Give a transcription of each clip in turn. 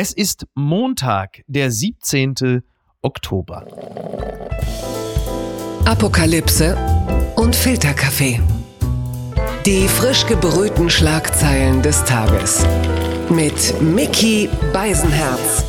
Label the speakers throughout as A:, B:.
A: Es ist Montag, der 17. Oktober.
B: Apokalypse und Filterkaffee. Die frisch gebrühten Schlagzeilen des Tages. Mit Mickey Beisenherz.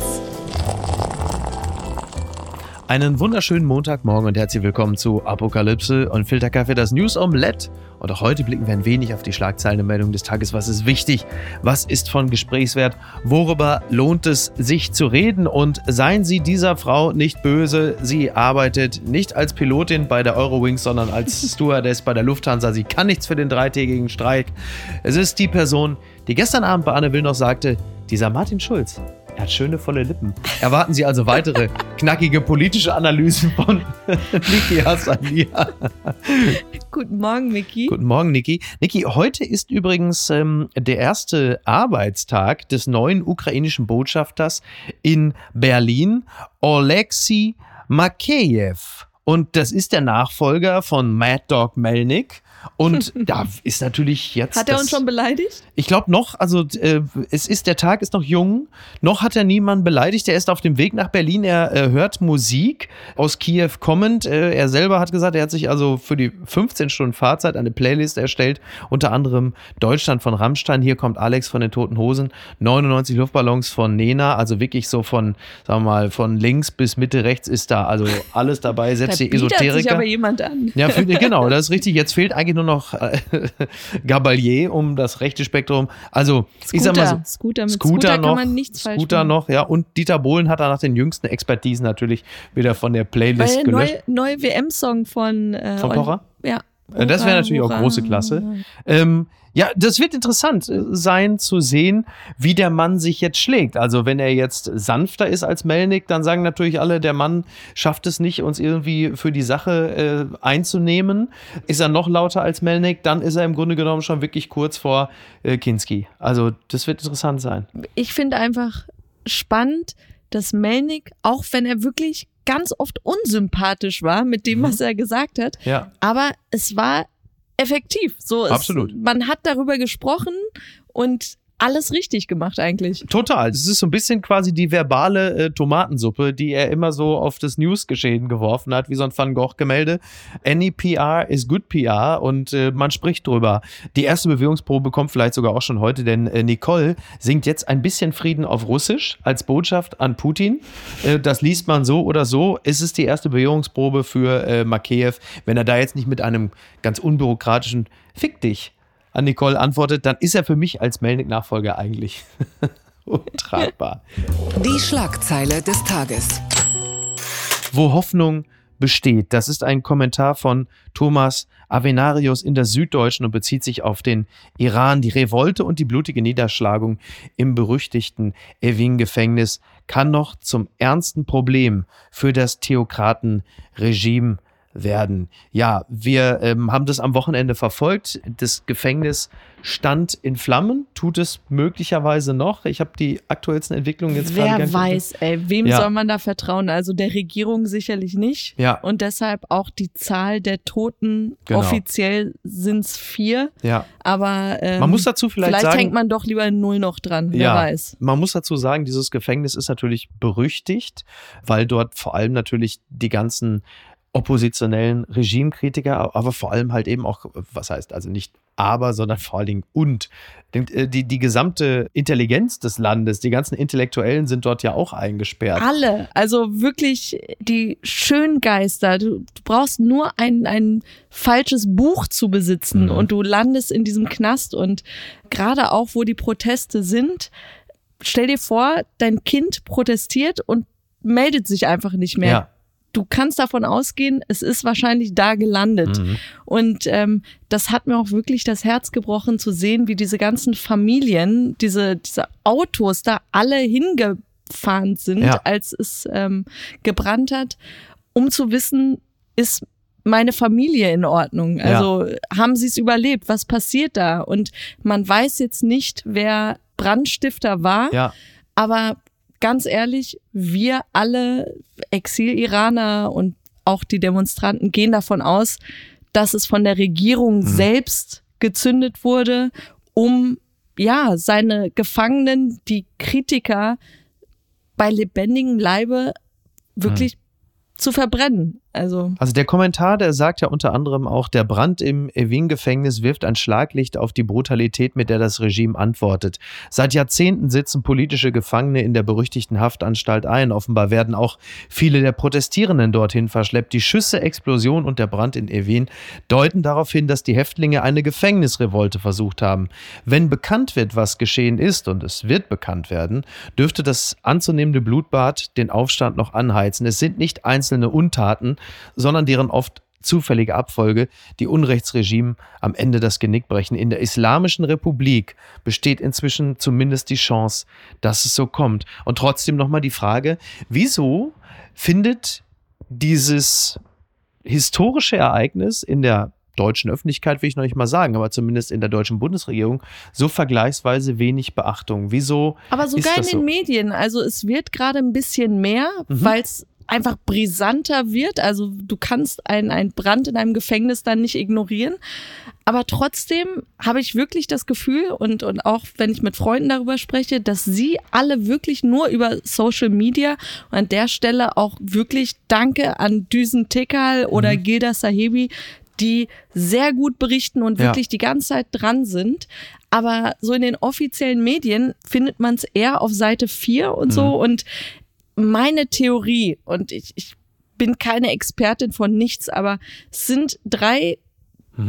A: Einen wunderschönen Montagmorgen und herzlich willkommen zu Apokalypse und Filterkaffee, das News Omelette. Und auch heute blicken wir ein wenig auf die Schlagzeilenmeldung des Tages. Was ist wichtig? Was ist von Gesprächswert? Worüber lohnt es sich zu reden? Und seien Sie dieser Frau nicht böse. Sie arbeitet nicht als Pilotin bei der Eurowings, sondern als Stewardess bei der Lufthansa. Sie kann nichts für den dreitägigen Streik. Es ist die Person, die gestern Abend bei Anne Will noch sagte, dieser Martin Schulz, er hat schöne volle Lippen. Erwarten Sie also weitere knackige politische Analysen von Niki Hassania.
C: Guten Morgen, Niki.
A: Guten Morgen, Niki. Niki, heute ist übrigens ähm, der erste Arbeitstag des neuen ukrainischen Botschafters in Berlin, Oleksiy Makeyev. Und das ist der Nachfolger von Mad Dog Melnik. Und da ist natürlich jetzt.
C: Hat er
A: das,
C: uns schon beleidigt?
A: Ich glaube noch, also äh, es ist, der Tag ist noch jung, noch hat er niemanden beleidigt. Er ist auf dem Weg nach Berlin, er äh, hört Musik aus Kiew kommend. Äh, er selber hat gesagt, er hat sich also für die 15 Stunden Fahrzeit eine Playlist erstellt, unter anderem Deutschland von Rammstein, hier kommt Alex von den Toten Hosen, 99 Luftballons von Nena, also wirklich so von, sagen wir mal, von links bis Mitte rechts ist da also alles dabei, selbst die Esoteriker.
C: sich aber jemand an.
A: Ja, für, genau, das ist richtig. Jetzt fehlt eigentlich nur noch äh, Gabalier um das rechte Spektrum. Also,
C: Scooter,
A: ich sag mal so,
C: Scooter, mit
A: Scooter,
C: Scooter
A: noch,
C: kann man nichts falsch
A: Scooter
C: machen.
A: noch, ja. Und Dieter Bohlen hat da nach den jüngsten Expertisen natürlich wieder von der Playlist
C: Weil
A: gelöscht.
C: neue, neue WM-Song von, äh,
A: Von Kocher?
C: Ja.
A: Äh, Das wäre
C: Hurra,
A: natürlich auch
C: hurra.
A: große Klasse. Ähm, ja, das wird interessant äh, sein zu sehen, wie der Mann sich jetzt schlägt. Also wenn er jetzt sanfter ist als Melnik, dann sagen natürlich alle, der Mann schafft es nicht, uns irgendwie für die Sache äh, einzunehmen. Ist er noch lauter als Melnik, dann ist er im Grunde genommen schon wirklich kurz vor äh, Kinski. Also das wird interessant sein.
C: Ich finde einfach spannend, dass Melnik, auch wenn er wirklich ganz oft unsympathisch war mit dem,
A: Mhm.
C: was er gesagt hat,
A: Ja,
C: aber es war effektiv. So, es,
A: Absolut.
C: Man hat darüber gesprochen und alles richtig gemacht eigentlich.
A: total. Das ist so ein bisschen quasi die verbale äh, Tomatensuppe, die er immer so auf das Newsgeschehen geworfen hat, wie so ein Van Gogh-Gemälde. Any PR is good PR und äh, man spricht drüber. Die erste Bewegungsprobe kommt vielleicht sogar auch schon heute, denn äh, Nicole singt jetzt ein bisschen Frieden auf Russisch als Botschaft an Putin. Äh, das liest man so oder so. Es ist die erste Bewegungsprobe für äh, Makeyev. Wenn er da jetzt nicht mit einem ganz unbürokratischen Fick dich an Nicole antwortet, dann ist er für mich als Melnick-Nachfolger eigentlich untragbar.
B: Die Schlagzeile des Tages.
A: Wo Hoffnung besteht. Das ist ein Kommentar von Thomas Avenarius in der Süddeutschen und bezieht sich auf den Iran. Die Revolte und die blutige Niederschlagung im berüchtigten Evin-Gefängnis kann noch zum ernsten Problem für das Theokratenregime werden. Ja, wir ähm, haben das am Wochenende verfolgt. Das Gefängnis stand in Flammen, tut es möglicherweise noch. Ich habe die aktuellsten Entwicklungen jetzt gerade
C: Wer
A: nicht-
C: weiß, ey, wem
A: Ja.
C: soll man da vertrauen? Also der Regierung sicherlich nicht.
A: Ja.
C: Und deshalb auch die Zahl der Toten.
A: Genau.
C: Offiziell sind es vier.
A: Ja,
C: Aber ähm,
A: man muss dazu vielleicht,
C: vielleicht
A: sagen,
C: hängt man doch lieber in Null noch dran. Wer
A: Ja.
C: weiß.
A: Man muss dazu sagen, dieses Gefängnis ist natürlich berüchtigt, weil dort vor allem natürlich die ganzen oppositionellen Regimekritiker, aber vor allem halt eben auch, was heißt also nicht aber, sondern vor allen Dingen und. Äh, Die, die gesamte Intelligenz des Landes, die ganzen Intellektuellen sind dort ja auch eingesperrt.
C: Alle, also wirklich die Schöngeister. Du, du brauchst nur ein, ein falsches Buch zu besitzen
A: Mhm.
C: und du landest in diesem Knast. Und gerade auch, wo die Proteste sind, stell dir vor, dein Kind protestiert und meldet sich einfach nicht mehr.
A: Ja.
C: Du kannst davon ausgehen, es ist wahrscheinlich da gelandet.
A: Mhm.
C: Und ähm, das hat mir auch wirklich das Herz gebrochen zu sehen, wie diese ganzen Familien, diese, diese Autos da alle hingefahren sind,
A: Ja.
C: als es ähm, gebrannt hat, um zu wissen, ist meine Familie in Ordnung?
A: Ja.
C: Also haben sie es überlebt? Was passiert da? Und man weiß jetzt nicht, wer Brandstifter war,
A: Ja,
C: aber ganz ehrlich, wir alle Exil-Iraner und auch die Demonstranten gehen davon aus, dass es von der Regierung
A: Mhm.
C: selbst gezündet wurde, um ja seine Gefangenen, die Kritiker bei lebendigem Leibe wirklich zu verbrennen. Also,
A: Also der Kommentar, der sagt ja unter anderem auch, der Brand im Evin-Gefängnis wirft ein Schlaglicht auf die Brutalität, mit der das Regime antwortet. Seit Jahrzehnten sitzen politische Gefangene in der berüchtigten Haftanstalt ein. Offenbar werden auch viele der Protestierenden dorthin verschleppt. Die Schüsse, Explosion und der Brand in Evin deuten darauf hin, dass die Häftlinge eine Gefängnisrevolte versucht haben. Wenn bekannt wird, was geschehen ist, und es wird bekannt werden, dürfte das anzunehmende Blutbad den Aufstand noch anheizen. Es sind nicht einzelne Untaten, sondern deren oft zufällige Abfolge, die Unrechtsregime am Ende das Genick brechen. In der Islamischen Republik besteht inzwischen zumindest die Chance, dass es so kommt. Und trotzdem nochmal die Frage, wieso findet dieses historische Ereignis in der deutschen Öffentlichkeit, will ich noch nicht mal sagen, aber zumindest in der deutschen Bundesregierung so vergleichsweise wenig Beachtung. Wieso?
C: aber sogar in den
A: so?
C: Medien. Also es wird gerade ein bisschen mehr,
A: Mhm.
C: weil es einfach brisanter wird. Also du kannst einen, einen Brand in einem Gefängnis dann nicht ignorieren. Aber trotzdem habe ich wirklich das Gefühl und, und auch wenn ich mit Freunden darüber spreche, dass sie alle wirklich nur über Social Media und an der Stelle auch wirklich Danke an Düsen Tekal oder
A: Mhm.
C: Gilda Sahebi, die sehr gut berichten und
A: Ja.
C: wirklich die ganze Zeit dran sind. Aber so in den offiziellen Medien findet man es eher auf Seite 4 und so. Und meine Theorie, und ich, ich bin keine Expertin von nichts, aber es sind drei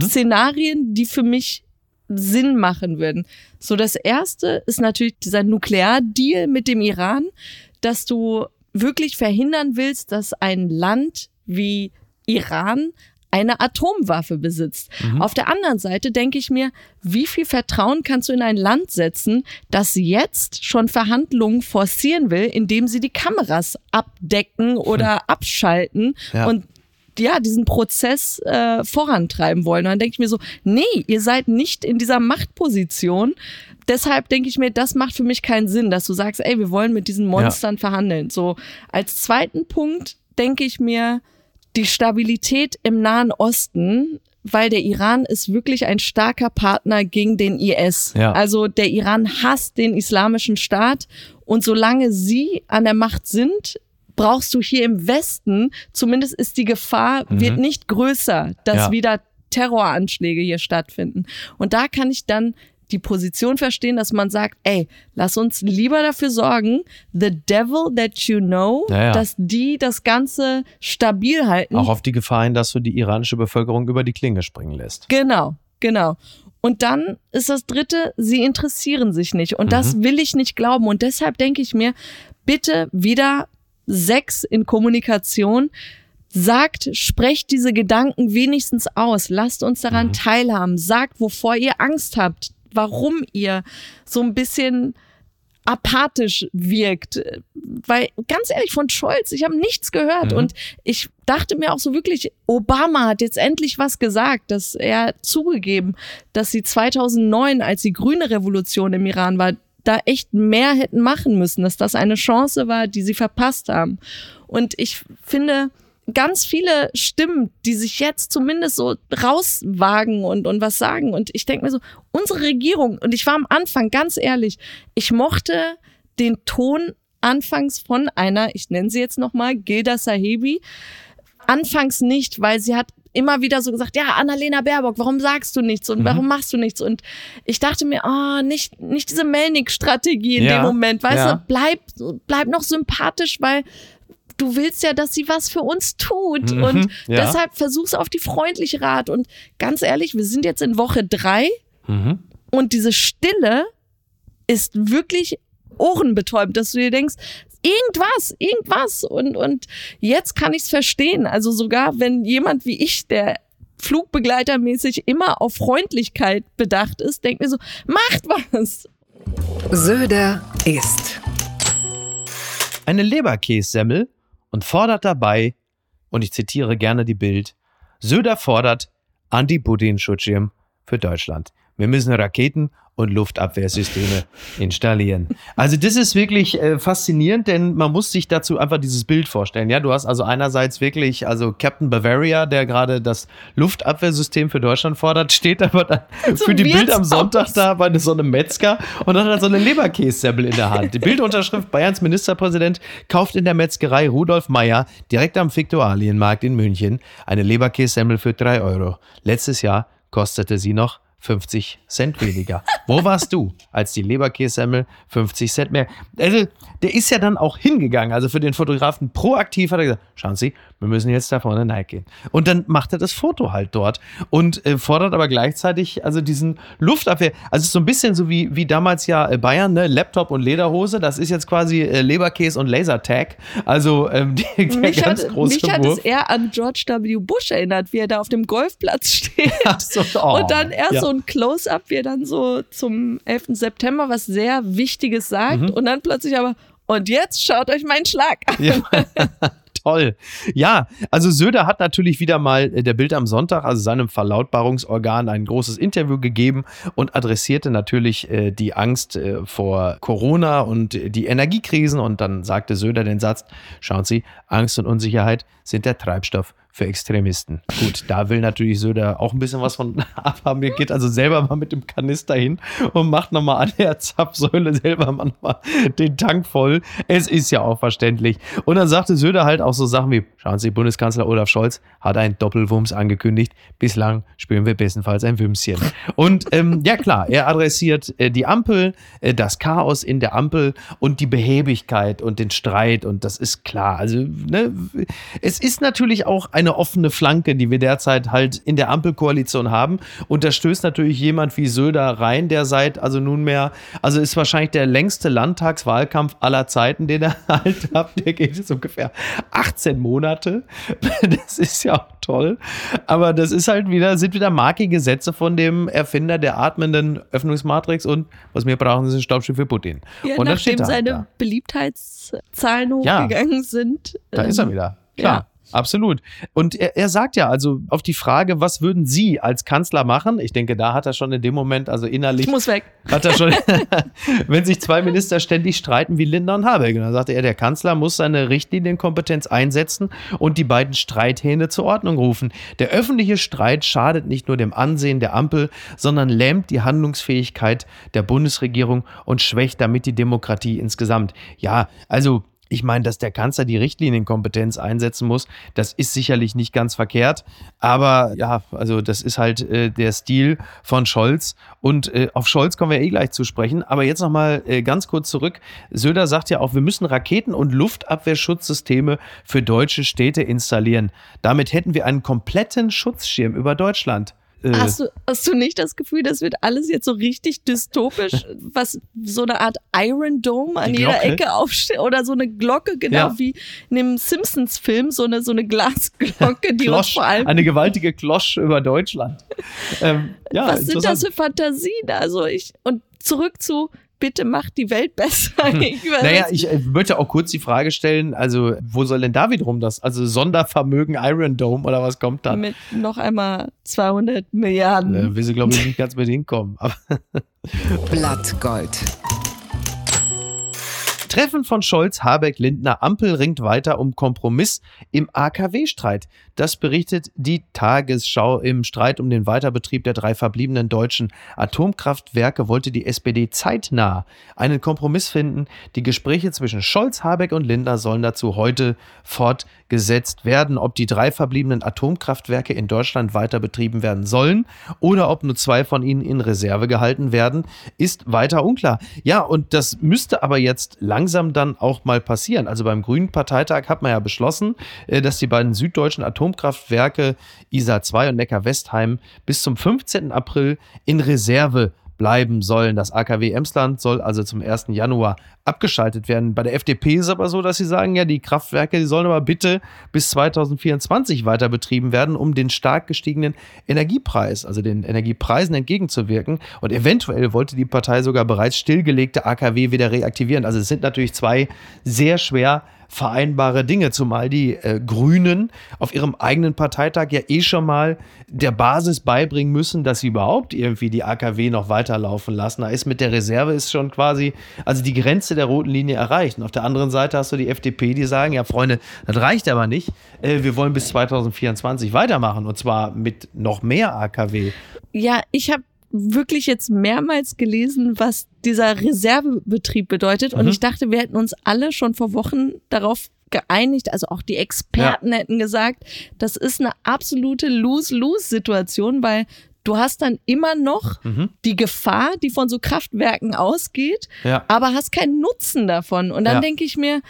C: Szenarien, die für mich Sinn machen würden. So, das erste ist natürlich dieser Nukleardeal mit dem Iran, dass du wirklich verhindern willst, dass ein Land wie Iran eine Atomwaffe besitzt. Auf der anderen Seite denke ich mir, wie viel Vertrauen kannst du in ein Land setzen, das jetzt schon Verhandlungen forcieren will, indem sie die Kameras abdecken oder abschalten
A: Ja.
C: und ja, diesen Prozess äh, vorantreiben wollen. Und dann denke ich mir so, nee, ihr seid nicht in dieser Machtposition. Deshalb denke ich mir, das macht für mich keinen Sinn, dass du sagst, ey, wir wollen mit diesen Monstern verhandeln. So, als zweiten Punkt denke ich mir, die Stabilität im Nahen Osten, weil der Iran ist wirklich ein starker Partner gegen den IS.
A: Ja.
C: Also der Iran hasst den islamischen Staat und solange sie an der Macht sind, brauchst du hier im Westen, zumindest ist die Gefahr, wird nicht größer, dass
A: Ja.
C: wieder Terroranschläge hier stattfinden. Und da kann ich dann die Position verstehen, dass man sagt, ey, lass uns lieber dafür sorgen, the devil that you know,
A: Ja, ja.
C: dass die das Ganze stabil halten.
A: Auch auf die Gefahr hin, dass du die iranische Bevölkerung über die Klinge springen lässt.
C: Genau, genau. Und dann ist das dritte, sie interessieren sich nicht. Und das will ich nicht glauben. Und deshalb denke ich mir, bitte wieder sechs in Kommunikation. Sagt, sprecht diese Gedanken wenigstens aus. Lasst uns daran teilhaben. Sagt, wovor ihr Angst habt. Warum ihr so ein bisschen apathisch wirkt. Weil ganz ehrlich, von Scholz, ich habe nichts gehört.
A: Mhm.
C: Und ich dachte mir auch so wirklich, Obama hat jetzt endlich was gesagt, dass er zugegeben, dass sie 2009, als die grüne Revolution im Iran war, da echt mehr hätten machen müssen, dass das eine Chance war, die sie verpasst haben. Und ich finde, ganz viele Stimmen, die sich jetzt zumindest so rauswagen und, und was sagen. Und ich denke mir so, unsere Regierung, und ich war am Anfang ganz ehrlich, ich mochte den Ton anfangs von einer, ich nenne sie jetzt nochmal, Gilda Sahebi, anfangs nicht, weil sie hat immer wieder so gesagt, ja, Annalena Baerbock, warum sagst du nichts und warum machst du nichts? Und ich dachte mir, oh, nicht, nicht diese Melnick-Strategie in
A: Ja,
C: dem Moment, weißt
A: ja.
C: du, bleib, bleib noch sympathisch, weil du willst ja, dass sie was für uns tut.
A: Mhm,
C: und
A: ja.
C: deshalb versuch's auf die freundliche Art. Und ganz ehrlich, wir sind jetzt in Woche drei
A: Mhm.
C: und diese Stille ist wirklich ohrenbetäubend, dass du dir denkst, irgendwas, irgendwas. Und, und jetzt kann ich's verstehen. Also sogar wenn jemand wie ich, der flugbegleitermäßig immer auf Freundlichkeit bedacht ist, denkt mir so, macht was.
B: Söder ist.
A: Eine Leberkässemmel und fordert dabei, und ich zitiere gerne die Bild, Söder fordert Anti-Putin-Schutzschirm für Deutschland. Wir müssen Raketen und Luftabwehrsysteme installieren. Also das ist wirklich äh, faszinierend, denn man muss sich dazu einfach dieses Bild vorstellen. Ja, du hast also einerseits wirklich also Captain Bavaria, der gerade das Luftabwehrsystem für Deutschland fordert, steht aber dann für die Bild am. Sonntag da bei so einem Metzger und hat dann so eine Leberkässemmel in der Hand. Die Bildunterschrift Bayerns Ministerpräsident kauft in der Metzgerei Rudolf Meyer direkt am Viktualienmarkt in München eine Leberkässemmel für drei Euro. Letztes Jahr kostete sie noch 50 Cent weniger. Wo warst du, als die Leberkässemmel 50 Cent mehr? Also, der ist ja dann auch hingegangen. Also für den Fotografen proaktiv hat er gesagt, schauen Sie, wir müssen jetzt da vorne gehen. Und dann macht er das Foto halt dort und äh, fordert aber gleichzeitig also diesen Luftabwehr. Also so ein bisschen so wie, wie damals ja äh, Bayern, ne? Laptop und Lederhose. Das ist jetzt quasi äh, Leberkäse und Lasertag. Also ähm, die, der
C: Mich
A: ganz
C: hat,
A: große
C: mich hat es
A: Wurf.
C: eher an George W. Bush erinnert, wie er da auf dem Golfplatz steht.
A: So, oh,
C: und dann erst
A: ja.
C: so ein Close-up, wie er dann so zum 11. September was sehr Wichtiges sagt
A: Mhm.
C: und dann plötzlich aber, und jetzt schaut euch meinen Schlag an.
A: Ja. Toll. Ja, also Söder hat natürlich wieder mal äh, der Bild am Sonntag, also seinem Verlautbarungsorgan, ein großes Interview gegeben und adressierte natürlich äh, die Angst äh, vor Corona und äh, die Energiekrisen. Und dann sagte Söder den Satz: Schauen Sie, Angst und Unsicherheit sind der Treibstoff für Extremisten. Gut, da will natürlich Söder auch ein bisschen was von abhaben. Er geht also selber mal mit dem Kanister hin und macht nochmal an der Zapfsäule selber mal nochmal den Tank voll. Es ist ja auch verständlich. Und dann sagte Söder halt auch so Sachen wie, schauen Sie, Bundeskanzler Olaf Scholz hat einen Doppelwumms angekündigt. Bislang spielen wir bestenfalls ein Wümschen. Und ähm, ja klar, er adressiert äh, die Ampel, äh, das Chaos in der Ampel und die Behäbigkeit und den Streit. Und das ist klar. Also ne, es ist natürlich auch eine offene Flanke, die wir derzeit halt in der Ampelkoalition haben. Und da stößt natürlich jemand wie Söder rein, der seit also nunmehr, also ist wahrscheinlich der längste Landtagswahlkampf aller Zeiten, den er halt hat. Der geht jetzt ungefähr 18 Monate. Das ist ja auch toll. Aber das ist halt wieder, sind wieder markige Sätze von dem Erfinder der atmenden Öffnungsmatrix und was wir brauchen, ist ein Staubschiff für Putin.
C: Ja,
A: und
C: nachdem
A: halt
C: seine
A: da.
C: Beliebtheitszahlen
A: Ja.
C: hochgegangen sind.
A: Da ist er
C: ähm,
A: wieder. Klar.
C: ja.
A: Absolut. Und er, er sagt ja, also auf die Frage, was würden Sie als Kanzler machen? Ich denke, da hat er schon in dem Moment, also innerlich,
C: Ich muss weg.
A: hat er schon, wenn sich zwei Minister ständig streiten wie Lindner und Habeck. Und dann sagte er, der Kanzler muss seine Richtlinienkompetenz einsetzen und die beiden Streithähne zur Ordnung rufen. Der öffentliche Streit schadet nicht nur dem Ansehen der Ampel, sondern lähmt die Handlungsfähigkeit der Bundesregierung und schwächt damit die Demokratie insgesamt. Ja, also ich meine, dass der Kanzler die Richtlinienkompetenz einsetzen muss, das ist sicherlich nicht ganz verkehrt. Aber ja, also das ist halt äh, der Stil von Scholz. Und äh, auf Scholz kommen wir eh gleich zu sprechen. Aber jetzt nochmal äh, ganz kurz zurück. Söder sagt ja auch, wir müssen Raketen- und Luftabwehrschutzsysteme für deutsche Städte installieren. Damit hätten wir einen kompletten Schutzschirm über Deutschland. Äh,
C: Hast du, hast du nicht das Gefühl, das wird alles jetzt so richtig dystopisch, was so eine Art Iron Dome an jeder? Ecke aufsteht oder so eine Glocke, genau
A: Ja.
C: wie in dem Simpsons-Film, so eine, so eine Glasglocke, die uns
A: Klosch,
C: vor allem.
A: eine gewaltige Klosch über Deutschland. ähm, ja,
C: was sind das für Fantasien? Also ich, und zurück zu, bitte macht die Welt besser. Ich.
A: Naja, ich äh, möchte auch kurz die Frage stellen, also wo soll denn da wiederum das, also Sondervermögen Iron Dome oder was kommt dann?
C: mit noch einmal 200 Milliarden.
A: Äh, will sie, glaube ich, nicht ganz mit hinkommen.
B: Blattgold.
A: Treffen von Scholz, Habeck, Lindner, Ampel ringt weiter um Kompromiss im AKW-Streit. Das berichtet die Tagesschau. Im Streit um den Weiterbetrieb der drei verbliebenen deutschen Atomkraftwerke wollte die SPD zeitnah einen Kompromiss finden. Die Gespräche zwischen Scholz, Habeck und Lindner sollen dazu heute fortgesetzt werden. Ob die drei verbliebenen Atomkraftwerke in Deutschland weiter betrieben werden sollen oder ob nur zwei von ihnen in Reserve gehalten werden, ist weiter unklar. Ja, und das müsste aber jetzt langsam dann auch mal passieren. Also beim Grünen Parteitag hat man ja beschlossen, äh, dass die beiden süddeutschen Atomkraftwerke ISA 2 und Neckar-Westheim bis zum 15. April in Reserve bleiben sollen. Das AKW Emsland soll also zum 1. Januar abgeschaltet werden. Bei der FDP ist es aber so, dass sie sagen, ja, die Kraftwerke, die sollen aber bitte bis 2024 weiter betrieben werden, um den stark gestiegenen Energiepreis, also den Energiepreisen entgegenzuwirken. Und eventuell wollte die Partei sogar bereits stillgelegte AKW wieder reaktivieren. Also es sind natürlich zwei sehr schwer vereinbare Dinge, zumal die äh, Grünen auf ihrem eigenen Parteitag ja eh schon mal der Basis beibringen müssen, dass sie überhaupt irgendwie die AKW noch weiterlaufen lassen. Da ist mit der Reserve ist schon quasi, also die Grenze der roten Linie erreicht. Und auf der anderen Seite hast du die FDP, die sagen, ja Freunde, das reicht aber nicht. Äh, wir wollen bis 2024 weitermachen und zwar mit noch mehr AKW.
C: Ja, ich habe wirklich jetzt mehrmals gelesen, was dieser Reservebetrieb bedeutet. Und
A: Mhm.
C: ich dachte, wir hätten uns alle schon vor Wochen darauf geeinigt, also auch die Experten hätten gesagt, das ist eine absolute Lose-Lose-Situation, weil du hast dann immer noch
A: Mhm.
C: die Gefahr, die von so Kraftwerken ausgeht,
A: Ja.
C: aber hast keinen Nutzen davon. Und dann
A: Ja.
C: denke ich mir,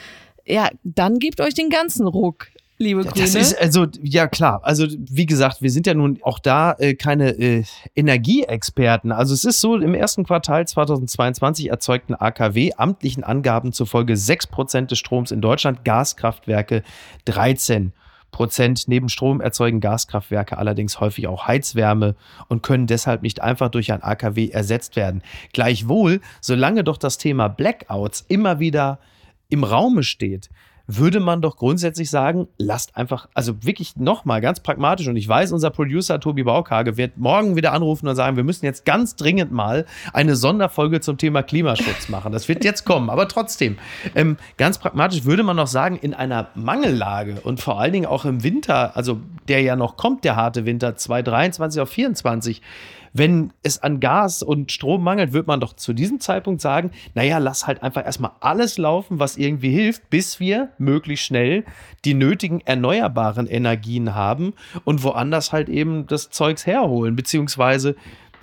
C: ja, dann gebt euch den ganzen Ruck, liebe Grüne.
A: Das ist also, ja klar, also wie gesagt, wir sind ja nun auch da äh, keine äh, Energieexperten. Also es ist so, im ersten Quartal 2022 erzeugten AKW amtlichen Angaben zufolge 6% des Stroms in Deutschland, Gaskraftwerke 13 Prozent. Neben Strom erzeugen Gaskraftwerke allerdings häufig auch Heizwärme und können deshalb nicht einfach durch ein AKW ersetzt werden. Gleichwohl, solange doch das Thema Blackouts immer wieder im Raume steht, würde man doch grundsätzlich sagen, lasst einfach, also wirklich nochmal ganz pragmatisch und ich weiß, unser Producer Tobi Baukage wird morgen wieder anrufen und sagen, wir müssen jetzt ganz dringend mal eine Sonderfolge zum Thema Klimaschutz machen. Das wird jetzt kommen, aber trotzdem, ähm, ganz pragmatisch würde man noch sagen, in einer Mangellage und vor allen Dingen auch im Winter, also der ja noch kommt, der harte Winter 2023 auf 24, wenn es an Gas und Strom mangelt, wird man doch zu diesem Zeitpunkt sagen, naja, lass halt einfach erstmal alles laufen, was irgendwie hilft, bis wir möglichst schnell die nötigen erneuerbaren Energien haben und woanders halt eben das Zeugs herholen, beziehungsweise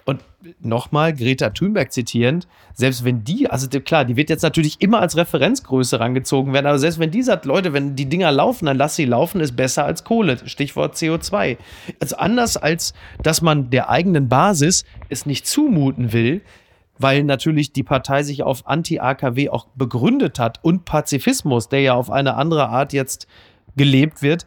A: und nochmal Greta Thunberg zitierend, selbst wenn die, also klar, die wird jetzt natürlich immer als Referenzgröße rangezogen werden, aber selbst wenn die sagt, Leute, wenn die Dinger laufen, dann lass sie laufen, ist besser als Kohle. Stichwort CO2. Also anders als, dass man der eigenen Basis es nicht zumuten will, weil natürlich die Partei sich auf Anti-AKW auch begründet hat und Pazifismus, der ja auf eine andere Art jetzt gelebt wird.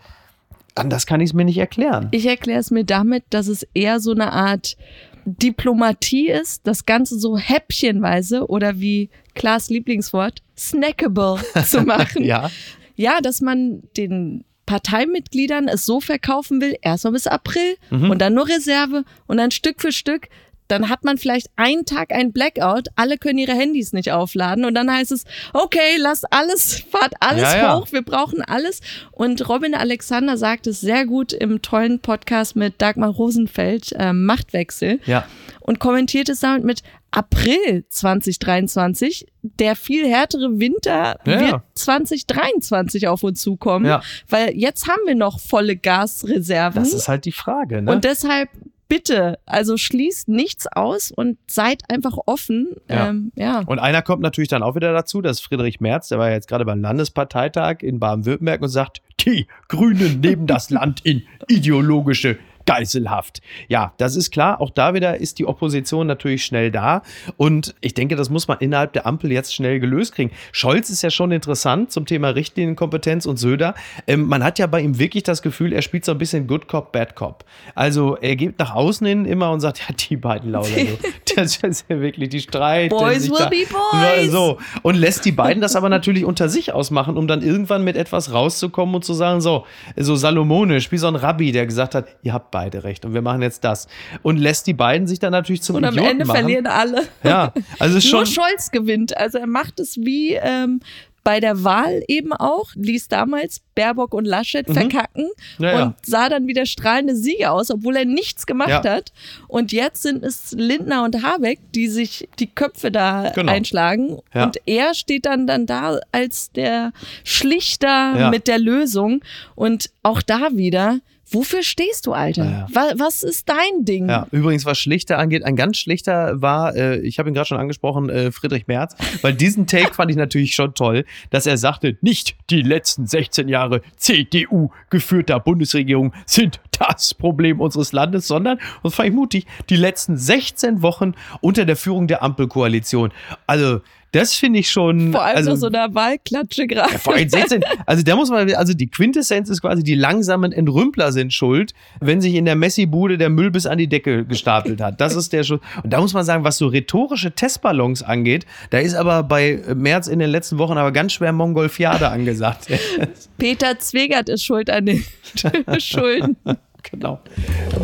A: Anders kann ich es mir nicht erklären.
C: Ich erkläre es mir damit, dass es eher so eine Art Diplomatie ist, das Ganze so häppchenweise oder wie Klaas Lieblingswort, snackable zu machen.
A: Ja.
C: ja, dass man den Parteimitgliedern es so verkaufen will, erstmal bis April
A: Mhm.
C: und dann nur Reserve und dann Stück für Stück. Dann hat man vielleicht einen Tag ein Blackout, alle können ihre Handys nicht aufladen und dann heißt es, okay, lasst alles, fahrt alles
A: Ja, ja.
C: hoch, wir brauchen alles. Und Robin Alexander sagt es sehr gut im tollen Podcast mit Dagmar Rosenfeld, ähm, Machtwechsel,
A: Ja.
C: und kommentiert es damit mit April 2023. Der viel härtere Winter
A: Ja,
C: wird
A: ja.
C: 2023 auf uns zukommen,
A: Ja.
C: weil jetzt haben wir noch volle Gasreserven.
A: Das ist halt die Frage, ne?
C: Und deshalb bitte, also schließt nichts aus und seid einfach offen.
A: Ja.
C: Ähm, ja.
A: Und einer kommt natürlich dann auch wieder dazu, das ist Friedrich Merz, der war ja jetzt gerade beim Landesparteitag in Baden-Württemberg und sagt, die Grünen nehmen das Land in ideologische Geiselhaft. Ja, das ist klar. Auch da wieder ist die Opposition natürlich schnell da. Und ich denke, das muss man innerhalb der Ampel jetzt schnell gelöst kriegen. Scholz ist ja schon interessant zum Thema Richtlinienkompetenz und Söder. Ähm, man hat ja bei ihm wirklich das Gefühl, er spielt so ein bisschen Good Cop, Bad Cop. Also er geht nach außen hin immer und sagt, ja, die beiden Lauder. So. Das ist ja wirklich die Streit.
C: Boys will be boys.
A: So. Und lässt die beiden das aber natürlich unter sich ausmachen, um dann irgendwann mit etwas rauszukommen und zu sagen, so, so salomonisch, wie so ein Rabbi, der gesagt hat, ihr habt beide recht und wir machen jetzt das. Und lässt die beiden sich dann natürlich zum
C: Und am
A: Idioten
C: Ende
A: machen.
C: verlieren alle.
A: Ja, also
C: Nur
A: schon.
C: Scholz gewinnt. Also er macht es wie ähm, bei der Wahl eben auch, ließ damals Baerbock und Laschet verkacken
A: Mhm. Ja, ja.
C: und sah dann wieder strahlende Sieger aus, obwohl er nichts gemacht
A: Ja.
C: hat. Und jetzt sind es Lindner und Habeck, die sich die Köpfe da
A: Genau.
C: einschlagen. Und er steht dann, dann da als der Schlichter mit der Lösung. Und auch da wieder, wofür stehst du, Alter?
A: Ja, ja.
C: Wa- Was ist dein Ding?
A: Ja, übrigens, was Schlichter angeht, ein ganz schlichter war, äh, ich habe ihn gerade schon angesprochen, äh, Friedrich Merz, weil diesen Take fand ich natürlich schon toll, dass er sagte, nicht die letzten 16 Jahre CDU geführter Bundesregierung sind das Problem unseres Landes, sondern, und das fand ich mutig, die letzten 16 Wochen unter der Führung der Ampelkoalition. Also, Das finde ich schon.
C: Vor allem
A: also,
C: so einer Wahlklatsche gerade.
A: Ja, vor allem 16. Also da muss man, also die Quintessenz ist quasi, die langsamen Entrümpler sind schuld, wenn sich in der Messi-Bude der Müll bis an die Decke gestapelt hat. Das ist der Schuld. Und da muss man sagen, was so rhetorische Testballons angeht, da ist aber bei März in den letzten Wochen aber ganz schwer Mongolfiade angesagt.
C: Peter Zwegert ist schuld an den Schulden.
A: genau.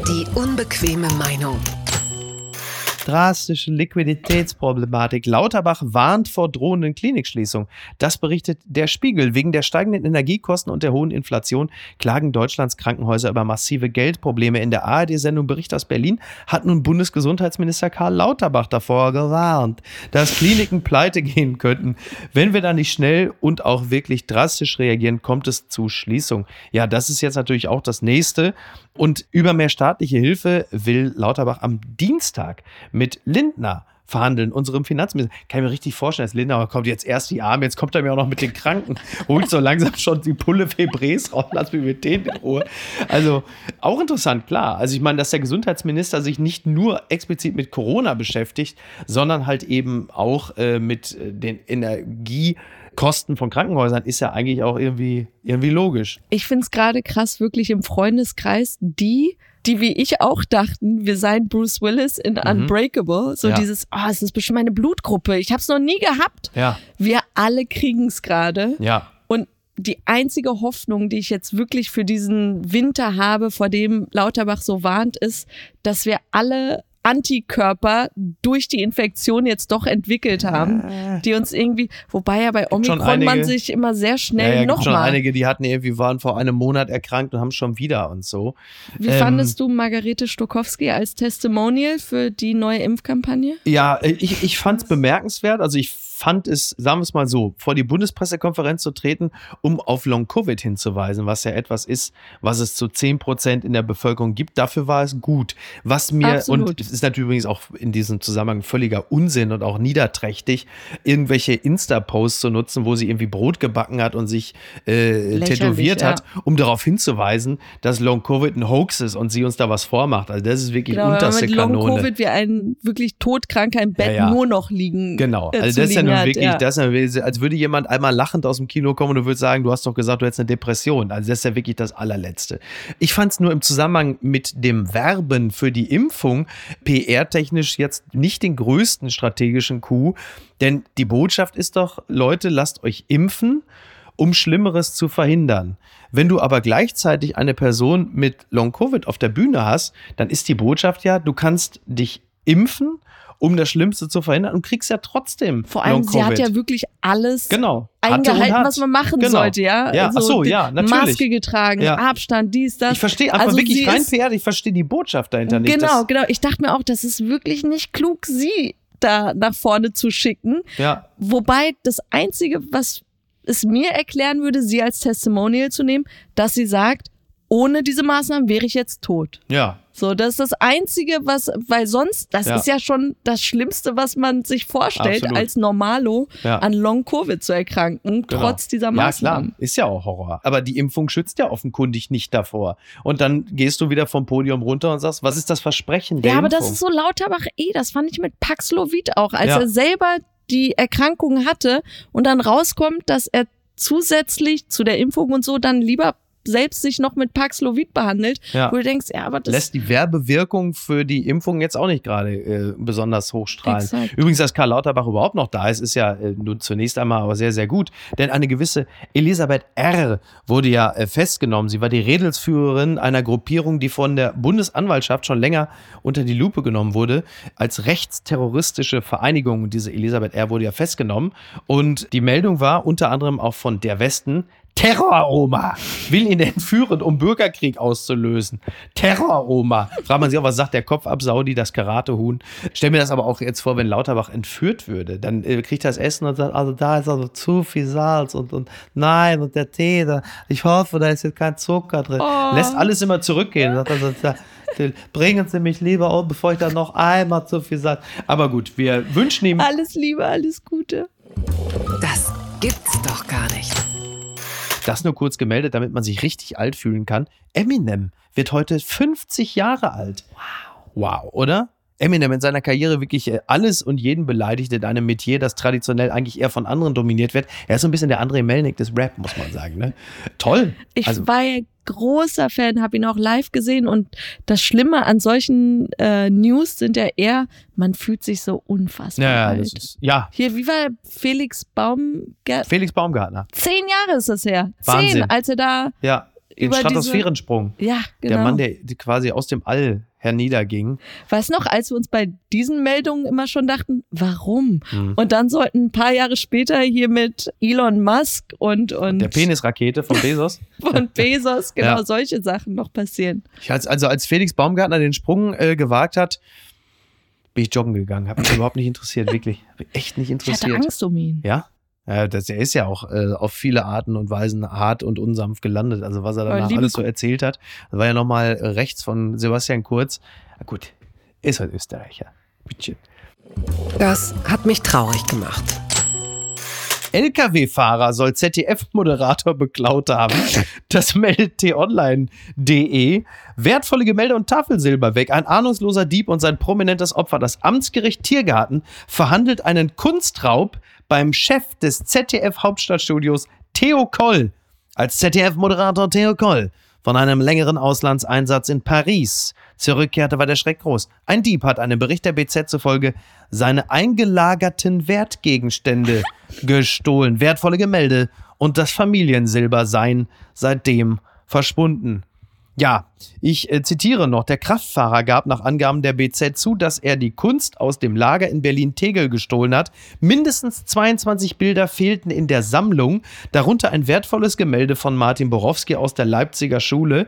B: Die unbequeme Meinung.
A: Drastische Liquiditätsproblematik. Lauterbach warnt vor drohenden Klinikschließungen. Das berichtet der Spiegel. Wegen der steigenden Energiekosten und der hohen Inflation klagen Deutschlands Krankenhäuser über massive Geldprobleme. In der ARD-Sendung Bericht aus Berlin hat nun Bundesgesundheitsminister Karl Lauterbach davor gewarnt, dass Kliniken pleite gehen könnten. Wenn wir da nicht schnell und auch wirklich drastisch reagieren, kommt es zu Schließung. Ja, das ist jetzt natürlich auch das nächste. Und über mehr staatliche Hilfe will Lauterbach am Dienstag mit Lindner verhandeln, unserem Finanzminister. Kann ich mir richtig vorstellen, dass Lindner kommt jetzt erst die Arme, jetzt kommt er mir auch noch mit den Kranken, holt so langsam schon die Pulle Febres raus, lass mich mit denen in Ruhe. Also auch interessant, klar. Also ich meine, dass der Gesundheitsminister sich nicht nur explizit mit Corona beschäftigt, sondern halt eben auch äh, mit den Energiekosten von Krankenhäusern, ist ja eigentlich auch irgendwie, irgendwie logisch.
C: Ich finde es gerade krass, wirklich im Freundeskreis, die, die wie ich auch dachten, wir seien Bruce Willis in Unbreakable. So
A: Mhm. Ja.
C: dieses, oh, es ist bestimmt meine Blutgruppe. Ich habe es noch nie gehabt.
A: Ja,
C: Wir alle kriegen es gerade.
A: ja.
C: Und die einzige Hoffnung, die ich jetzt wirklich für diesen Winter habe, vor dem Lauterbach so warnt, ist, dass wir alle Antikörper durch die Infektion jetzt doch entwickelt haben, die uns irgendwie, wobei ja bei Omikron man
A: einige-
C: sich immer sehr
A: Ja, ja,
C: schnell
A: gibt schon
C: nochmal.
A: einige, die hatten irgendwie, waren vor einem Monat erkrankt und haben schon wieder und so.
C: Wie
A: Ähm,
C: fandest du Margarete Stokowski als Testimonial für die neue Impfkampagne?
A: Ja, ich, ich fand es bemerkenswert. Also ich fand es, sagen wir es mal so, vor die Bundespressekonferenz zu treten, um auf Long-Covid hinzuweisen, was ja etwas ist, was es zu 10 Prozent in der Bevölkerung gibt. Dafür war es gut. Was mir,
C: Absolut.
A: und es ist natürlich übrigens auch in diesem Zusammenhang völliger Unsinn und auch niederträchtig, irgendwelche Insta-Posts zu nutzen, wo sie irgendwie Brot gebacken hat und sich äh, tätowiert
C: ja.
A: hat, um darauf hinzuweisen, dass Long-Covid ein Hoax ist und sie uns da was vormacht. Also das ist wirklich
C: Genau,
A: unterste
C: mit
A: Kanone.
C: Long-Covid wie ein wirklich todkranker im Bett
A: Ja, ja.
C: nur noch liegen.
A: Genau,
C: äh,
A: also
C: zu
A: das ist ja nun wirklich,
C: ja.
A: das ist als würde jemand einmal lachend aus dem Kino kommen und du würdest sagen, du hast doch gesagt, du hättest eine Depression. Also das ist ja wirklich das allerletzte. Ich fand es nur im Zusammenhang mit dem Werben für die Impfung PR-technisch jetzt nicht den größten strategischen Coup, denn die Botschaft ist doch, Leute, lasst euch impfen um Schlimmeres zu verhindern. Wenn du aber gleichzeitig eine Person mit Long-Covid auf der Bühne hast, dann ist die Botschaft ja, du kannst dich impfen, um das Schlimmste zu verhindern und kriegst ja trotzdem
C: Vor allem, sie hat ja wirklich alles
A: genau,
C: eingehalten, was man machen
A: Genau.
C: sollte, ja.
A: Ja, ach so, ja, natürlich.
C: Maske getragen,
A: Ja.
C: Abstand, dies, das.
A: Ich verstehe einfach
C: Also
A: wirklich rein PR, ich verstehe die Botschaft dahinter nicht.
C: Genau, genau. Ich dachte mir auch, das ist wirklich nicht klug, sie da nach vorne zu schicken.
A: ja,
C: Wobei das Einzige, was es mir erklären würde, sie als Testimonial zu nehmen, dass sie sagt, ohne diese Maßnahmen wäre ich jetzt tot.
A: ja,
C: So, das ist das Einzige, was, weil sonst, das
A: Ja.
C: ist ja schon das Schlimmste, was man sich vorstellt,
A: Absolut.
C: als Normalo
A: ja.
C: an Long-Covid zu erkranken,
A: Genau.
C: trotz dieser
A: Ja, klar,
C: Maßnahmen.
A: ist ja auch Horror. Aber die Impfung schützt ja offenkundig nicht davor. Und dann gehst du wieder vom Podium runter und sagst, was ist das Versprechen der
C: Ja, aber
A: Impfung?
C: das ist so Lauterbach eh, das fand ich mit Paxlovid auch, als
A: Ja.
C: er selber die Erkrankung hatte und dann rauskommt, dass er zusätzlich zu der Impfung und so dann lieber selbst sich noch mit Paxlovid behandelt,
A: Ja.
C: wo du denkst, ja, aber das
A: lässt die Werbewirkung für die Impfung jetzt auch nicht gerade äh, besonders hochstrahlen.
C: Exakt.
A: Übrigens, dass Karl Lauterbach überhaupt noch da ist, ist ja äh, nun zunächst einmal aber sehr, sehr gut. Denn eine gewisse Elisabeth R. wurde ja äh, festgenommen. Sie war die Redelsführerin einer Gruppierung, die von der Bundesanwaltschaft schon länger unter die Lupe genommen wurde, als rechtsterroristische Vereinigung. Diese Elisabeth R. wurde ja festgenommen. Und die Meldung war unter anderem auch von der Westen, Terror-Oma will ihn entführen, um Bürgerkrieg auszulösen. Terror-Oma. Fragt man sich auch, was sagt der Kopf ab Saudi, das Karatehuhn? Stell mir das aber auch jetzt vor, wenn Lauterbach entführt würde. Dann äh, kriegt er das Essen und sagt, also da ist also zu viel Salz und, und nein, und der Tee, da, ich hoffe, da ist jetzt kein Zucker drin.
C: Oh.
A: Lässt alles immer zurückgehen. Sagt also, da, bringen Sie mich lieber um, bevor ich da noch einmal zu viel Salz. Aber gut, wir wünschen ihm
C: alles Liebe, alles Gute.
B: Das gibt's doch gar nicht.
A: Das nur kurz gemeldet, damit man sich richtig alt fühlen kann. Eminem wird heute 50 Jahre alt. Wow. Wow, oder? Eminem in seiner Karriere wirklich äh, alles und jeden beleidigt in einem Metier, das traditionell eigentlich eher von anderen dominiert wird. Er ist so ein bisschen der André Melnick des Rap, muss man sagen. Ne? Toll.
C: Ich
A: Also-
C: war ja großer Fan, habe ihn auch live gesehen und das Schlimme an solchen äh, News sind ja eher, man fühlt sich so unfassbar
A: Ja, ja,
C: alt.
A: das ist, ja,
C: Hier, wie war Felix Baumgart?
A: Felix Baumgartner.
C: Zehn Jahre ist das her.
A: Wahnsinn.
C: Zehn, als er da,
A: Ja, den
C: Über diese-
A: Stratosphärensprung.
C: ja, genau.
A: Der Mann, der quasi aus dem All herniederging.
C: Weißt noch, als wir uns bei diesen Meldungen immer schon dachten, warum?
A: Mhm.
C: Und dann sollten ein paar Jahre später hier mit Elon Musk und, und
A: Der Penisrakete von Bezos.
C: von Bezos genau
A: Ja.
C: solche Sachen noch passieren.
A: Ich als, also als Felix Baumgartner den Sprung äh, gewagt hat, bin ich joggen gegangen. Hat mich überhaupt nicht interessiert, wirklich. Hab mich echt nicht
C: Ich hatte
A: interessiert.
C: Angst um ihn.
A: Ja? Ja, das, er ist ja auch äh, auf viele Arten und Weisen hart und unsanft gelandet. Also was er danach
C: liebe
A: alles so erzählt hat. Das war ja nochmal rechts von Sebastian Kurz. Na gut, ist halt Österreicher. Bitte.
B: Das hat mich traurig gemacht.
A: LKW-Fahrer soll ZDF-Moderator beklaut haben. Das meldet t-online.de. Wertvolle Gemälde und Tafelsilber weg. Ein ahnungsloser Dieb und sein prominentes Opfer. Das Amtsgericht Tiergarten verhandelt einen Kunstraub beim Chef des ZDF-Hauptstadtstudios Theo Koll. Als ZDF-Moderator Theo Koll von einem längeren Auslandseinsatz in Paris zurückkehrte, war der Schreck groß. Ein Dieb hat einem Bericht der BZ zufolge seine eingelagerten Wertgegenstände gestohlen. Wertvolle Gemälde und das Familiensilber seien seitdem verschwunden. Ja, ich äh, zitiere noch. Der Kraftfahrer gab nach Angaben der BZ zu, dass er die Kunst aus dem Lager in Berlin-Tegel gestohlen hat. Mindestens 22 Bilder fehlten in der Sammlung, darunter ein wertvolles Gemälde von Martin Borowski aus der Leipziger Schule.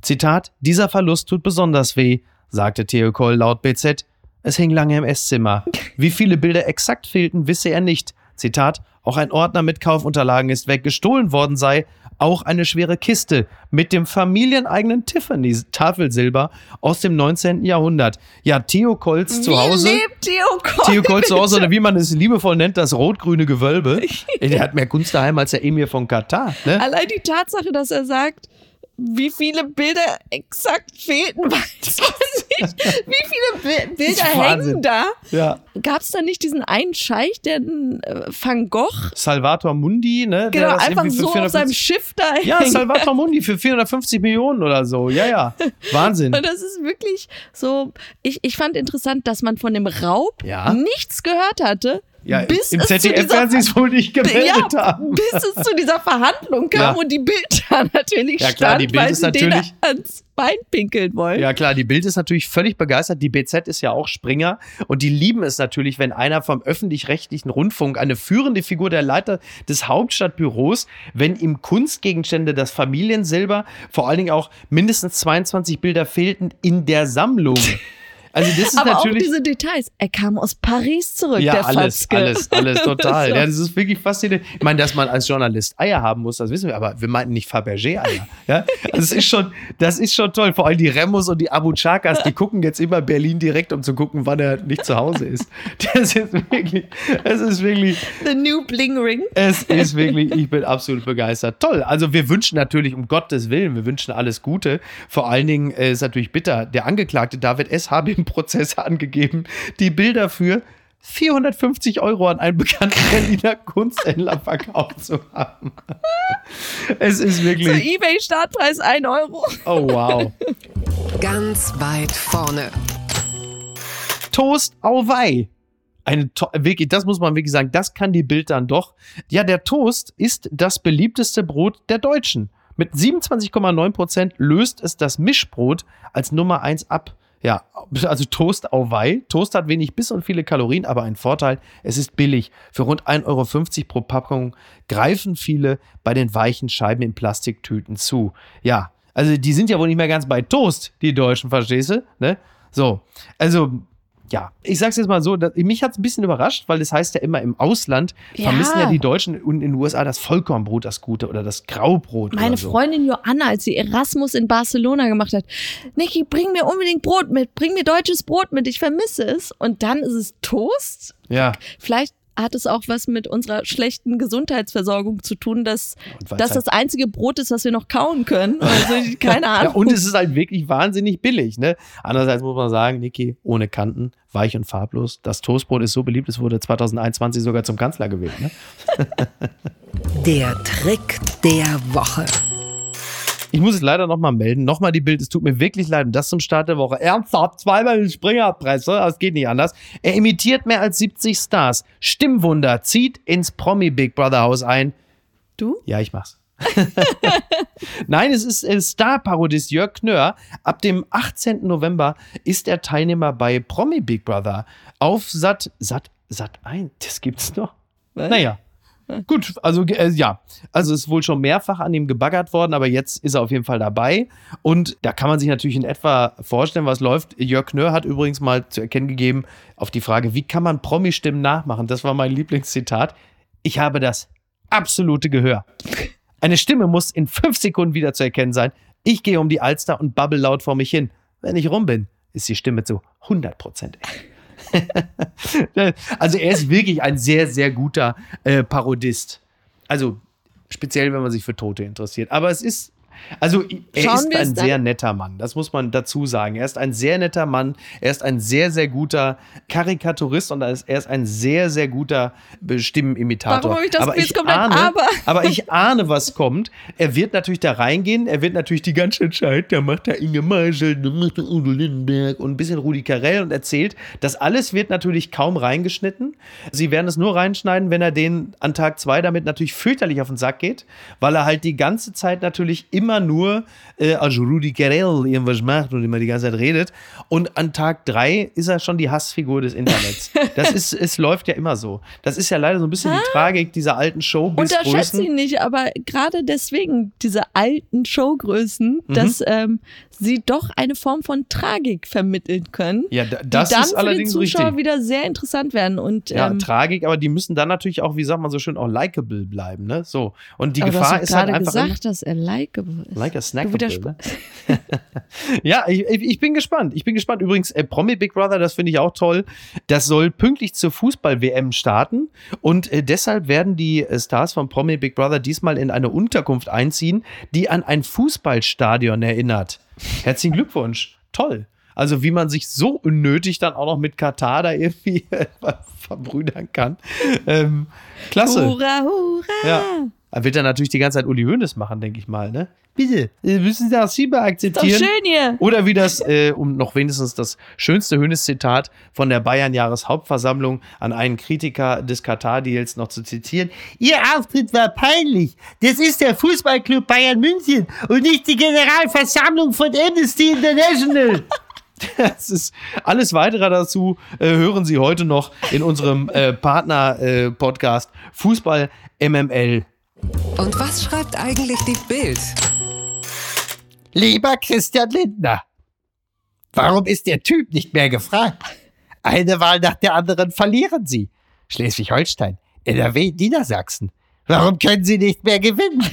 A: Zitat: Dieser Verlust tut besonders weh, sagte Theo Koll laut BZ. Es hing lange im Esszimmer. Wie viele Bilder exakt fehlten, wisse er nicht. Zitat: Auch ein Ordner mit Kaufunterlagen ist weg. Gestohlen worden sei auch eine schwere Kiste mit dem familieneigenen Tiffany's Tafelsilber aus dem 19. Jahrhundert. Ja, Theo Kolls zu Hause.
C: Lebt Theo Koll?
A: Theo Koll zu Hause, oder wie man es liebevoll nennt, das rot-grüne Gewölbe. Der hat mehr Kunst daheim als der Emir von Katar. Ne?
C: Allein die Tatsache, dass er sagt, wie viele Bilder exakt fehlten, weiß man nicht. Wie viele Bi Bilder hängen da?
A: Ja.
C: Gab es da nicht diesen einen Scheich, der äh, Van Gogh,
A: Salvator Mundi, ne?
C: genau, einfach so auf
A: 450
C: seinem Schiff da
A: Ja,
C: hängt?
A: Salvator Mundi für 450 Millionen oder so. Ja, ja. Wahnsinn.
C: Und das ist wirklich so, ich, ich fand interessant, dass man von dem Raub
A: Ja.
C: nichts gehört hatte,
A: Ja,
C: bis
A: im
C: es zu
A: ZDF
C: dieser
A: werden sie es wohl nicht gemeldet
C: ja,
A: haben.
C: bis es zu dieser Verhandlung kam
A: Ja.
C: und die Bild da natürlich
A: Ja, klar,
C: stand,
A: die Bild
C: weil
A: ist
C: sie denen
A: natürlich-
C: ans Bein pinkeln wollen.
A: Ja, klar, die Bild ist natürlich völlig begeistert. Die BZ ist ja auch Springer. Und die lieben es natürlich, wenn einer vom öffentlich-rechtlichen Rundfunk, eine führende Figur der Leiter des Hauptstadtbüros, wenn ihm Kunstgegenstände, das Familiensilber, vor allen Dingen auch mindestens 22 Bilder fehlten in der Sammlung. Also das ist
C: Aber auch
A: natürlich
C: diese Details. Er kam aus Paris zurück,
A: Ja,
C: der
A: alles,
C: Fatzke.
A: alles, alles, total.
C: So.
A: Ja, das ist wirklich faszinierend. Ich meine, dass man als Journalist Eier haben muss, das wissen wir, aber wir meinten nicht Fabergé-Eier. Ja? Das ist schon, das ist schon toll. Vor allem die Remos und die Abu Chakas, die gucken jetzt immer Berlin direkt, um zu gucken, wann er nicht zu Hause ist. Das ist wirklich, es ist wirklich,
C: The new Bling Ring.
A: es ist wirklich, ich bin absolut begeistert. Toll. Also wir wünschen natürlich, um Gottes Willen, wir wünschen alles Gute. Vor allen Dingen äh, ist natürlich bitter, der Angeklagte David S. habe Prozess angegeben, die Bilder für 450 Euro an einen bekannten Berliner Kunsthändler verkauft zu haben. Es ist wirklich,
C: eBay Startpreis 1 Euro.
A: oh wow.
B: Ganz weit vorne.
A: Toast au wei. Eine to wirklich, das muss man wirklich sagen, das kann die Bild dann doch. Ja, der Toast ist das beliebteste Brot der Deutschen. Mit 27,9 Prozent löst es das Mischbrot als Nummer eins ab. Ja, also Toast au wei. Toast hat wenig Biss und viele Kalorien, aber ein Vorteil, es ist billig. Für rund 1,50 Euro pro Packung greifen viele bei den weichen Scheiben in Plastiktüten zu. Ja, also die sind ja wohl nicht mehr ganz bei Toast, die Deutschen, verstehst du? Ne? So, also ja, ich sag's jetzt mal so, dass, mich hat's ein bisschen überrascht, weil das heißt ja immer im Ausland
C: Ja.
A: vermissen ja die Deutschen in, in den USA das Vollkornbrot, das Gute oder das Graubrot.
C: Meine
A: so.
C: Freundin Joanna, als sie Erasmus in Barcelona gemacht hat, Niki, bring mir unbedingt Brot mit, bring mir deutsches Brot mit, ich vermisse es. Und dann ist es Toast.
A: Ja,
C: Vielleicht hat es auch was mit unserer schlechten Gesundheitsversorgung zu tun, dass das
A: halt-
C: das einzige Brot ist, was wir noch kauen können. Also keine
A: Ja,
C: Ahnung.
A: und es ist halt wirklich wahnsinnig billig. Ne? Andererseits muss man sagen, Niki, ohne Kanten, weich und farblos. Das Toastbrot ist so beliebt, es wurde 2021 sogar zum Kanzler gewählt. Ne?
B: Der Trick der Woche.
A: Ich muss es leider nochmal melden. Nochmal die Bild, es tut mir wirklich leid. Und das zum Start der Woche. Ernsthaft, zweimal in Springerpresse, das geht nicht anders. Er imitiert mehr als 70 Stars. Stimmwunder, zieht ins Promi Big Brother Haus ein.
C: du?
A: Ja, ich mach's. Nein, es ist Star-Parodist Jörg Knör. Ab dem 18. November ist er Teilnehmer bei Promi Big Brother auf Sat, Sat, Sat 1. Das gibt's noch.
C: Was?
A: Naja. Gut, also äh, ja, also ist wohl schon mehrfach an ihm gebaggert worden, aber jetzt ist er auf jeden Fall dabei. Und da kann man sich natürlich in etwa vorstellen, was läuft. Jörg Knör hat übrigens mal zu erkennen gegeben, auf die Frage, wie kann man Promi-Stimmen nachmachen? Das war mein Lieblingszitat. Ich habe das absolute Gehör. Eine Stimme muss in fünf Sekunden wieder zu erkennen sein. Ich gehe um die Alster und babbel laut vor mich hin. Wenn ich rum bin, ist die Stimme zu 100 Prozent. also er ist wirklich ein sehr, sehr guter äh, Parodist. Also speziell, wenn man sich für Tote interessiert. Aber es ist, also er
C: Schauen
A: ist ein
C: dann?
A: sehr netter Mann. Das muss man dazu sagen. Er ist ein sehr netter Mann. Er ist ein sehr, sehr guter Karikaturist und er ist, er ist ein sehr, sehr guter äh, Stimmenimitator.
C: Warum ich das
A: aber ich ahne,
C: Aber?
A: aber ich ahne, was kommt. Er wird natürlich da reingehen. Er wird natürlich die ganze Zeit, da macht er Inge Marschall, da macht er Udo Lindenberg und ein bisschen Rudi Carell und erzählt. Das alles wird natürlich kaum reingeschnitten. Sie werden es nur reinschneiden, wenn er den an Tag zwei damit natürlich fürchterlich auf den Sack geht, weil er halt die ganze Zeit natürlich immer nur äh, als Rudi Carell irgendwas macht und immer die ganze Zeit redet. Und an Tag drei ist er schon die Hassfigur des Internets. Das ist, es läuft ja immer so. Das ist ja leider so ein bisschen die Tragik dieser alten
C: Unterschätze
A: Showbiz-Größen.
C: ihn nicht, aber gerade deswegen diese alten Showgrößen,
A: Mhm.
C: dass ähm, sie doch eine Form von Tragik vermitteln können,
A: Ja, da- das
C: die dann
A: ist
C: für den
A: allerdings
C: Zuschauer
A: richtig.
C: wieder sehr interessant werden. Und
A: Ja,
C: ähm,
A: Tragik, aber die müssen dann natürlich auch, wie sagt man so schön, auch likable bleiben, ne? So. Und die
C: aber du hast
A: Gefahr ist halt
C: gerade
A: einfach.
C: gesagt, dass er ist.
A: Like a snack. Ne? ja, ich, ich bin gespannt. Ich bin gespannt. Übrigens, äh, Promi Big Brother, das finde ich auch toll. Das soll pünktlich zur Fußball-WM starten. Und äh, deshalb werden die äh, Stars von Promi Big Brother diesmal in eine Unterkunft einziehen, die an ein Fußballstadion erinnert. Herzlichen Glückwunsch. Toll. Also wie man sich so unnötig dann auch noch mit Katar da irgendwie verbrüdern kann. Ähm, klasse.
C: Hurra, hurra!
A: Ja. Da wird er natürlich die ganze Zeit Uli Hoeneß machen, denke ich mal, ne? Bitte, äh, müssen Sie das Schieber
C: Doch
A: akzeptieren?
C: schön hier.
A: Oder wie das, äh, um noch wenigstens das schönste Hoeneß-Zitat von der Bayern-Jahreshauptversammlung an einen Kritiker des Katar-Deals noch zu zitieren. Ihr Auftritt war peinlich. Das ist der Fußballclub Bayern München und nicht die Generalversammlung von Amnesty International. Das ist alles weitere dazu äh, hören Sie heute noch in unserem äh, Partner-Podcast Fußball MML.
B: Und was schreibt eigentlich die Bild?
D: Lieber Christian Lindner, warum ist der Typ nicht mehr gefragt? Eine Wahl nach der anderen verlieren Sie. Schleswig-Holstein, NRW, Niedersachsen. Warum können Sie nicht mehr gewinnen?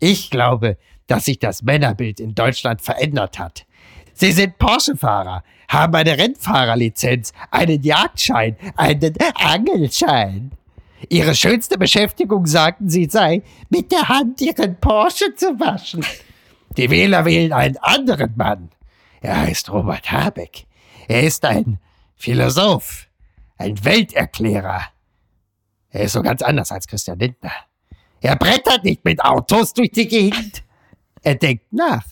D: Ich glaube, dass sich das Männerbild in Deutschland verändert hat. Sie sind Porsche-Fahrer, haben eine Rennfahrerlizenz, einen Jagdschein, einen Angelschein. Ihre schönste Beschäftigung, sagten sie, sei, mit der Hand ihren Porsche zu waschen. Die Wähler wählen einen anderen Mann. Er heißt Robert Habeck. Er ist ein Philosoph, ein Welterklärer. Er ist so ganz anders als Christian Lindner. Er brettert nicht mit Autos durch die Gegend. Er denkt nach.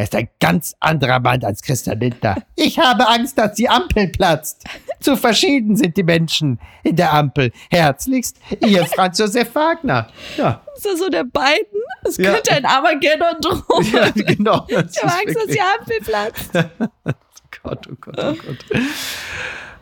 D: Er ist ein ganz anderer Mann als Christian Lindner. Ich habe Angst, dass die Ampel platzt. Zu verschieden sind die Menschen in der Ampel. Herzlichst, Ihr Franz Josef Wagner. Ja,
C: Ist das so der beiden? Es
A: Ja.
C: könnte ein Armageddon drohen.
A: ja genau.
C: Ich habe
A: ist
C: Angst, dass
A: wirklich-
C: die Ampel platzt.
A: Gott, oh Gott, oh Gott.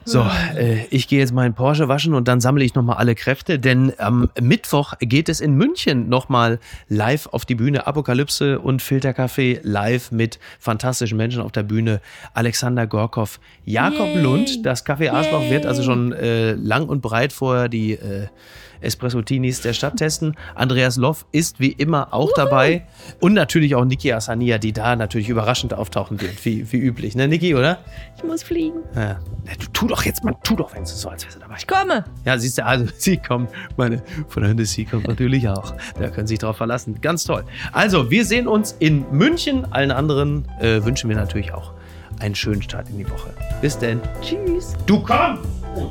A: So, äh, ich gehe jetzt meinen Porsche waschen und dann sammle ich nochmal alle Kräfte, denn am Mittwoch geht es in München nochmal live auf die Bühne. Apokalypse und Filterkaffee live mit fantastischen Menschen auf der Bühne. Alexander Gorkow, Jakob
C: Yay.
A: Lund. Das Café Arschloch
C: Yay.
A: wird also schon äh, lang und breit vorher die äh, Espresso-Tinis der Stadt testen. Andreas Loff ist wie immer auch dabei. Und natürlich auch Niki Asania, die da natürlich überraschend auftauchen wird, wie, wie üblich. Ne, Niki, oder?
C: Ich muss fliegen.
A: Ja. Na, du tu doch jetzt mal, tu doch, wenn es so, als wärst du dabei.
C: Ich komme.
A: Ja, siehst du, also sie kommt, meine Freunde, sie kommt natürlich auch. Da können Sie sich drauf verlassen. Ganz toll. Also, wir sehen uns in München. Allen anderen äh, wünschen wir natürlich auch einen schönen Start in die Woche. Bis denn.
C: Tschüss.
A: Du komm! Oh,